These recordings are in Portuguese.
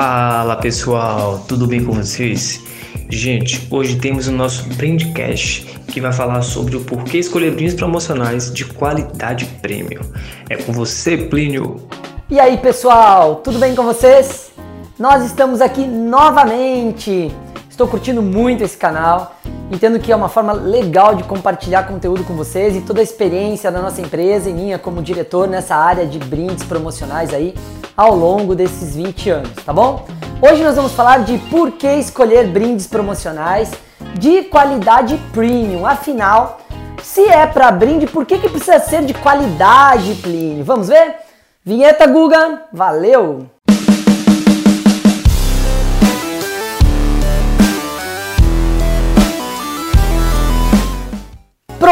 Fala pessoal, tudo bem com vocês? Gente, hoje temos o nosso Brandcast que vai falar sobre o porquê escolher brindes promocionais de qualidade premium. É com você, Plínio. E aí pessoal, tudo bem com vocês? Nós estamos aqui novamente. Estou curtindo muito esse canal. Entendo que é uma forma legal de compartilhar conteúdo com vocês e toda a experiência da nossa empresa e minha como diretor nessa área de brindes promocionais aí ao longo desses 20 anos, tá bom? Hoje nós vamos falar de por que escolher brindes promocionais de qualidade premium. Afinal, se é para brinde, por que, que precisa ser de qualidade, Plínio? Vamos ver? Vinheta Guga, valeu!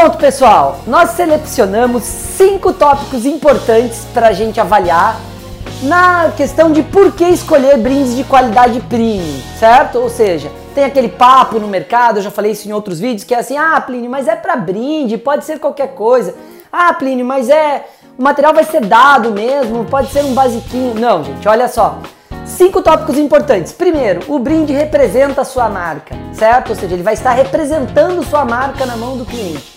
Pronto, pessoal, nós selecionamos cinco tópicos importantes para a gente avaliar na questão de por que escolher brindes de qualidade premium, certo? Ou seja, tem aquele papo no mercado, eu já falei isso em outros vídeos, que é assim, ah, Plínio, mas é para brinde, pode ser qualquer coisa. Ah, Plínio, mas é, o material vai ser dado mesmo, pode ser um basiquinho. Não, gente, olha só. Cinco tópicos importantes. Primeiro, o brinde representa a sua marca, certo? Ou seja, ele vai estar representando sua marca na mão do cliente.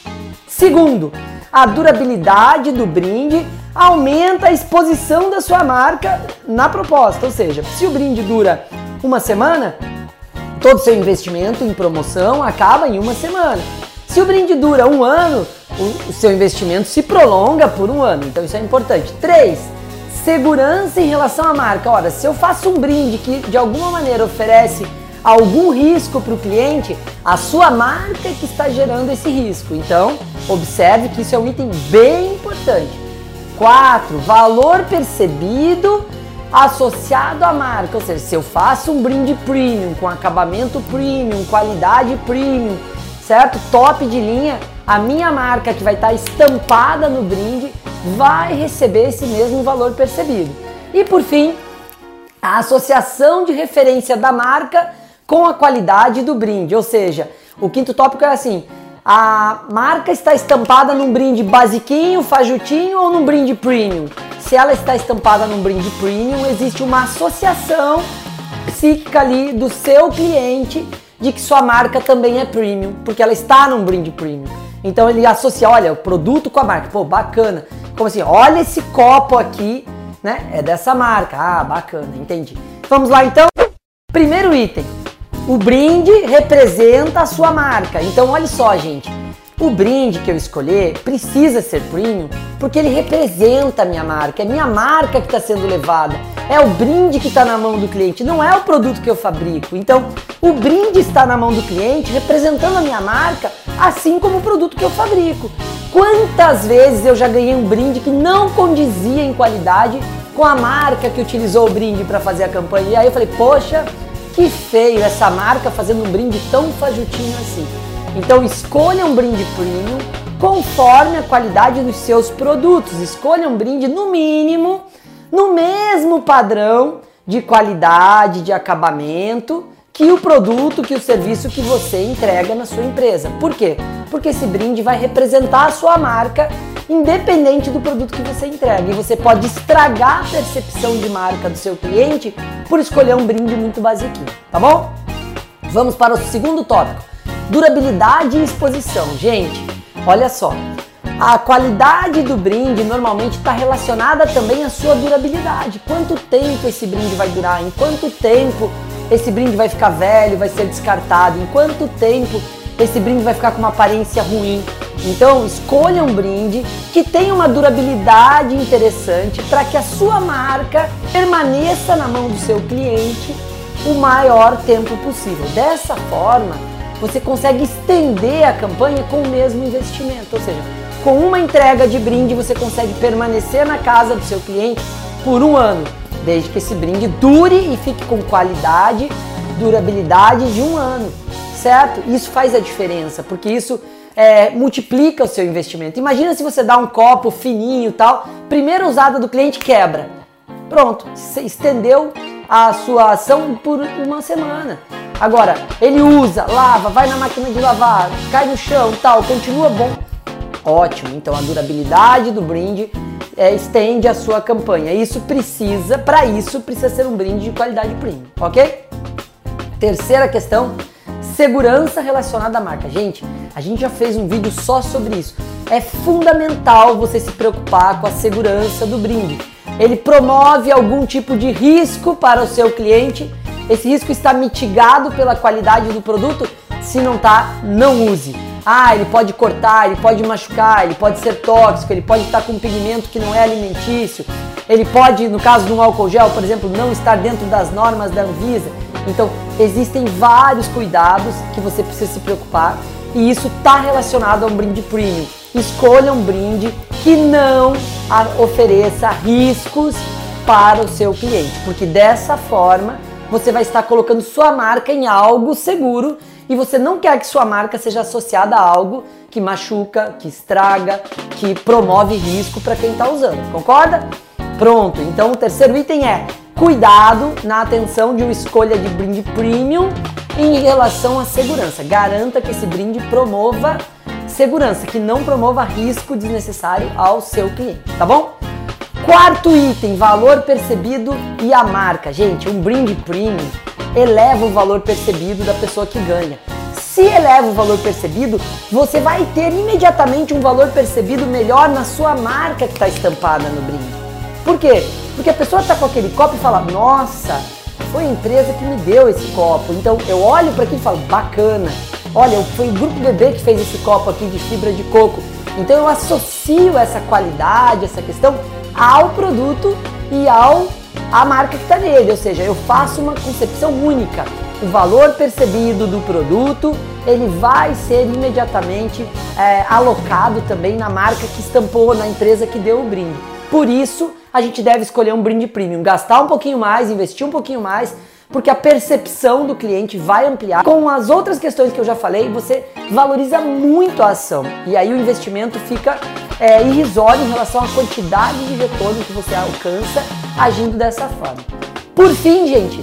Segundo, a durabilidade do brinde aumenta a exposição da sua marca na proposta. Ou seja, se o brinde dura uma semana, todo o seu investimento em promoção acaba em uma semana. Se o brinde dura um ano, o, seu investimento se prolonga por um ano. Então isso é importante. 3. Segurança em relação à marca. Ora, se eu faço um brinde que de alguma maneira oferece algum risco para o cliente, a sua marca é que está gerando esse risco. Então, observe que isso é um item bem importante. 4. Valor percebido associado à marca. Ou seja, se eu faço um brinde premium, com acabamento premium, qualidade premium, certo? Top de linha, a minha marca que vai estar estampada no brinde vai receber esse mesmo valor percebido. E por fim, a associação de referência da marca com a qualidade do brinde. Ou seja, o quinto tópico é assim: a marca está estampada num brinde basiquinho, fajutinho ou num brinde premium? Se ela está estampada num brinde premium, existe uma associação psíquica ali do seu cliente de que sua marca também é premium, porque ela está num brinde premium. Então ele associa, olha, o produto com a marca. Pô, bacana. Como assim? Olha esse copo aqui, né? É dessa marca. Ah, bacana, entendi. Vamos lá então. Primeiro item, o brinde representa a sua marca. Então, olha só, gente. O brinde que eu escolher precisa ser premium porque ele representa a minha marca. É minha marca que está sendo levada. É o brinde que está na mão do cliente, não é o produto que eu fabrico. Então, o brinde está na mão do cliente representando a minha marca, assim como o produto que eu fabrico. Quantas vezes eu já ganhei um brinde que não condizia em qualidade com a marca que utilizou o brinde para fazer a campanha? E aí eu falei, poxa, que feio essa marca fazendo um brinde tão fajutinho assim. Então escolha um brinde premium conforme a qualidade dos seus produtos. Escolha um brinde no mínimo, no mesmo padrão de qualidade, de acabamento que o produto, que o serviço que você entrega na sua empresa. Por quê? Porque esse brinde vai representar a sua marca independente do produto que você entrega. E você pode estragar a percepção de marca do seu cliente por escolher um brinde muito basiquinho, tá bom? Vamos para o segundo tópico: durabilidade e exposição. Gente, olha só. A qualidade do brinde normalmente está relacionada também à sua durabilidade. Quanto tempo esse brinde vai durar? Em quanto tempo esse brinde vai ficar velho, vai ser descartado? Em quanto tempo esse brinde vai ficar com uma aparência ruim? Então, escolha um brinde que tenha uma durabilidade interessante para que a sua marca permaneça na mão do seu cliente o maior tempo possível. Dessa forma, você consegue estender a campanha com o mesmo investimento, ou seja, com uma entrega de brinde você consegue permanecer na casa do seu cliente por um ano, desde que esse brinde dure e fique com qualidade, durabilidade de um ano, certo? Isso faz a diferença, porque isso é, multiplica o seu investimento. Imagina se você dá um copo fininho tal, primeira usada do cliente quebra. Pronto, você estendeu a sua ação por uma semana. Agora, ele usa, lava, vai na máquina de lavar, cai no chão tal, continua bom. Ótimo, então a durabilidade do brinde é, estende a sua campanha. Isso precisa, para isso, precisa ser um brinde de qualidade premium, ok? Terceira questão, segurança relacionada à marca. Gente, a gente já fez um vídeo só sobre isso. É fundamental você se preocupar com a segurança do brinde. Ele promove algum tipo de risco para o seu cliente. Esse risco está mitigado pela qualidade do produto? Se não tá, não use. Ah, ele pode cortar, ele pode machucar, ele pode ser tóxico, ele pode estar com um pigmento que não é alimentício, ele pode, no caso de um álcool gel, por exemplo, não estar dentro das normas da Anvisa. Então, existem vários cuidados que você precisa se preocupar e isso está relacionado a um brinde premium. Escolha um brinde que não ofereça riscos para o seu cliente, porque dessa forma você vai estar colocando sua marca em algo seguro e você não quer que sua marca seja associada a algo que machuca, que estraga, que promove risco para quem está usando. Concorda? Pronto. Então o terceiro item é cuidado na atenção de uma escolha de brinde premium em relação à segurança. Garanta que esse brinde promova segurança, que não promova risco desnecessário ao seu cliente, tá bom? Quarto item, valor percebido e a marca. Gente, um brinde premium eleva o valor percebido da pessoa que ganha. Se eleva o valor percebido, você vai ter imediatamente um valor percebido melhor na sua marca que está estampada no brinde. Por quê? Porque a pessoa está com aquele copo e fala: Nossa, foi a empresa que me deu esse copo. Então eu olho para aqui e falo: Bacana. Olha, foi o Grupo Bebê que fez esse copo aqui de fibra de coco. Então eu associo essa qualidade, essa questão ao produto e ao a marca que está nele, ou seja, eu faço uma concepção única. O valor percebido do produto ele vai ser imediatamente é, alocado também na marca que estampou, na empresa que deu o brinde. Por isso, a gente deve escolher um brinde premium, gastar um pouquinho mais, investir um pouquinho mais, porque a percepção do cliente vai ampliar. Com as outras questões que eu já falei, você valoriza muito a ação e aí o investimento fica é, irrisório em relação à quantidade de retorno que você alcança agindo dessa forma. Por fim, gente,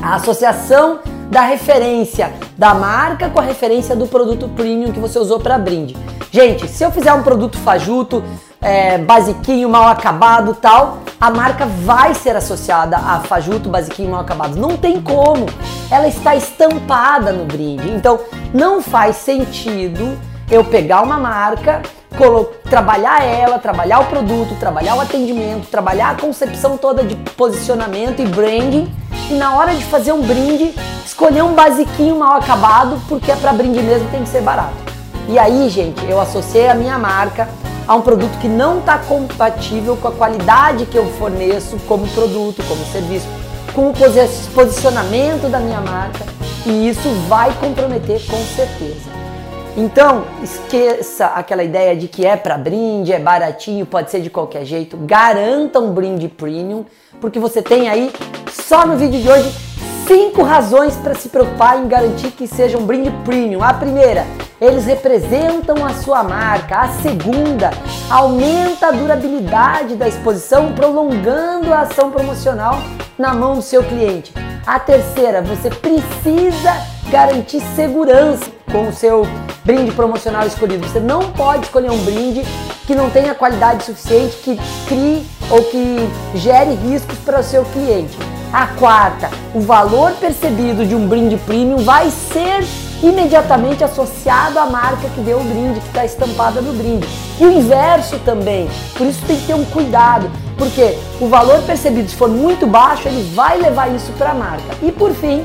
a associação da referência da marca com a referência do produto premium que você usou para brinde. Gente, se eu fizer um produto fajuto, é, basiquinho, mal acabado tal, a marca vai ser associada a fajuto, basiquinho, mal acabado. Não tem como. Ela está estampada no brinde. Então, não faz sentido eu pegar uma marca trabalhar ela, trabalhar o produto, trabalhar o atendimento, trabalhar a concepção toda de posicionamento e branding e na hora de fazer um brinde, escolher um basiquinho mal acabado, porque é para brinde mesmo tem que ser barato. E aí, gente, eu associei a minha marca a um produto que não está compatível com a qualidade que eu forneço como produto, como serviço, com o posicionamento da minha marca, e isso vai comprometer com certeza. Então, esqueça aquela ideia de que é para brinde, é baratinho, pode ser de qualquer jeito. Garanta um brinde premium, porque você tem aí, só no vídeo de hoje, cinco razões para se preocupar em garantir que seja um brinde premium. A primeira, eles representam a sua marca. A segunda, aumenta a durabilidade da exposição, prolongando a ação promocional na mão do seu cliente. A terceira, você precisa garantir segurança com o seu brinde promocional escolhido. Você não pode escolher um brinde que não tenha qualidade suficiente, que crie ou que gere riscos para o seu cliente. A quarta, o valor percebido de um brinde premium vai ser imediatamente associado à marca que deu o brinde, que está estampada no brinde. E o inverso também. Por isso tem que ter um cuidado, porque o valor percebido, se for muito baixo, ele vai levar isso para a marca. E por fim,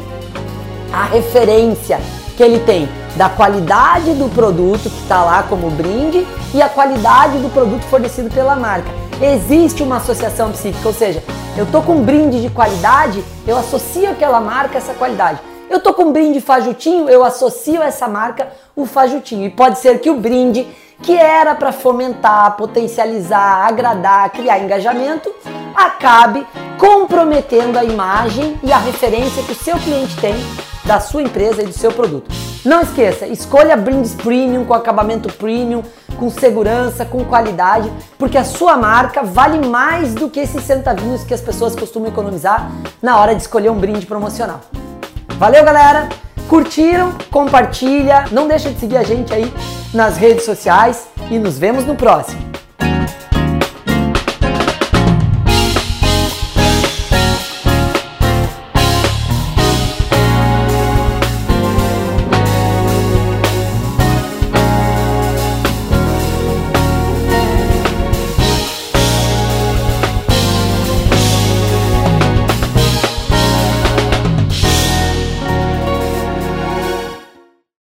a referência que ele tem da qualidade do produto que está lá como brinde e a qualidade do produto fornecido pela marca. Existe uma associação psíquica, ou seja, eu tô com um brinde de qualidade, eu associo aquela marca a essa qualidade. Eu tô com um brinde fajutinho, eu associo essa marca o fajutinho. E pode ser que o brinde que era para fomentar, potencializar, agradar, criar engajamento, acabe comprometendo a imagem e a referência que o seu cliente tem da sua empresa e do seu produto. Não esqueça, escolha brindes premium com acabamento premium, com segurança, com qualidade, porque a sua marca vale mais do que esses centavinhos que as pessoas costumam economizar na hora de escolher um brinde promocional. Valeu, galera! Curtiram? Compartilha, não deixa de seguir a gente aí nas redes sociais e nos vemos no próximo.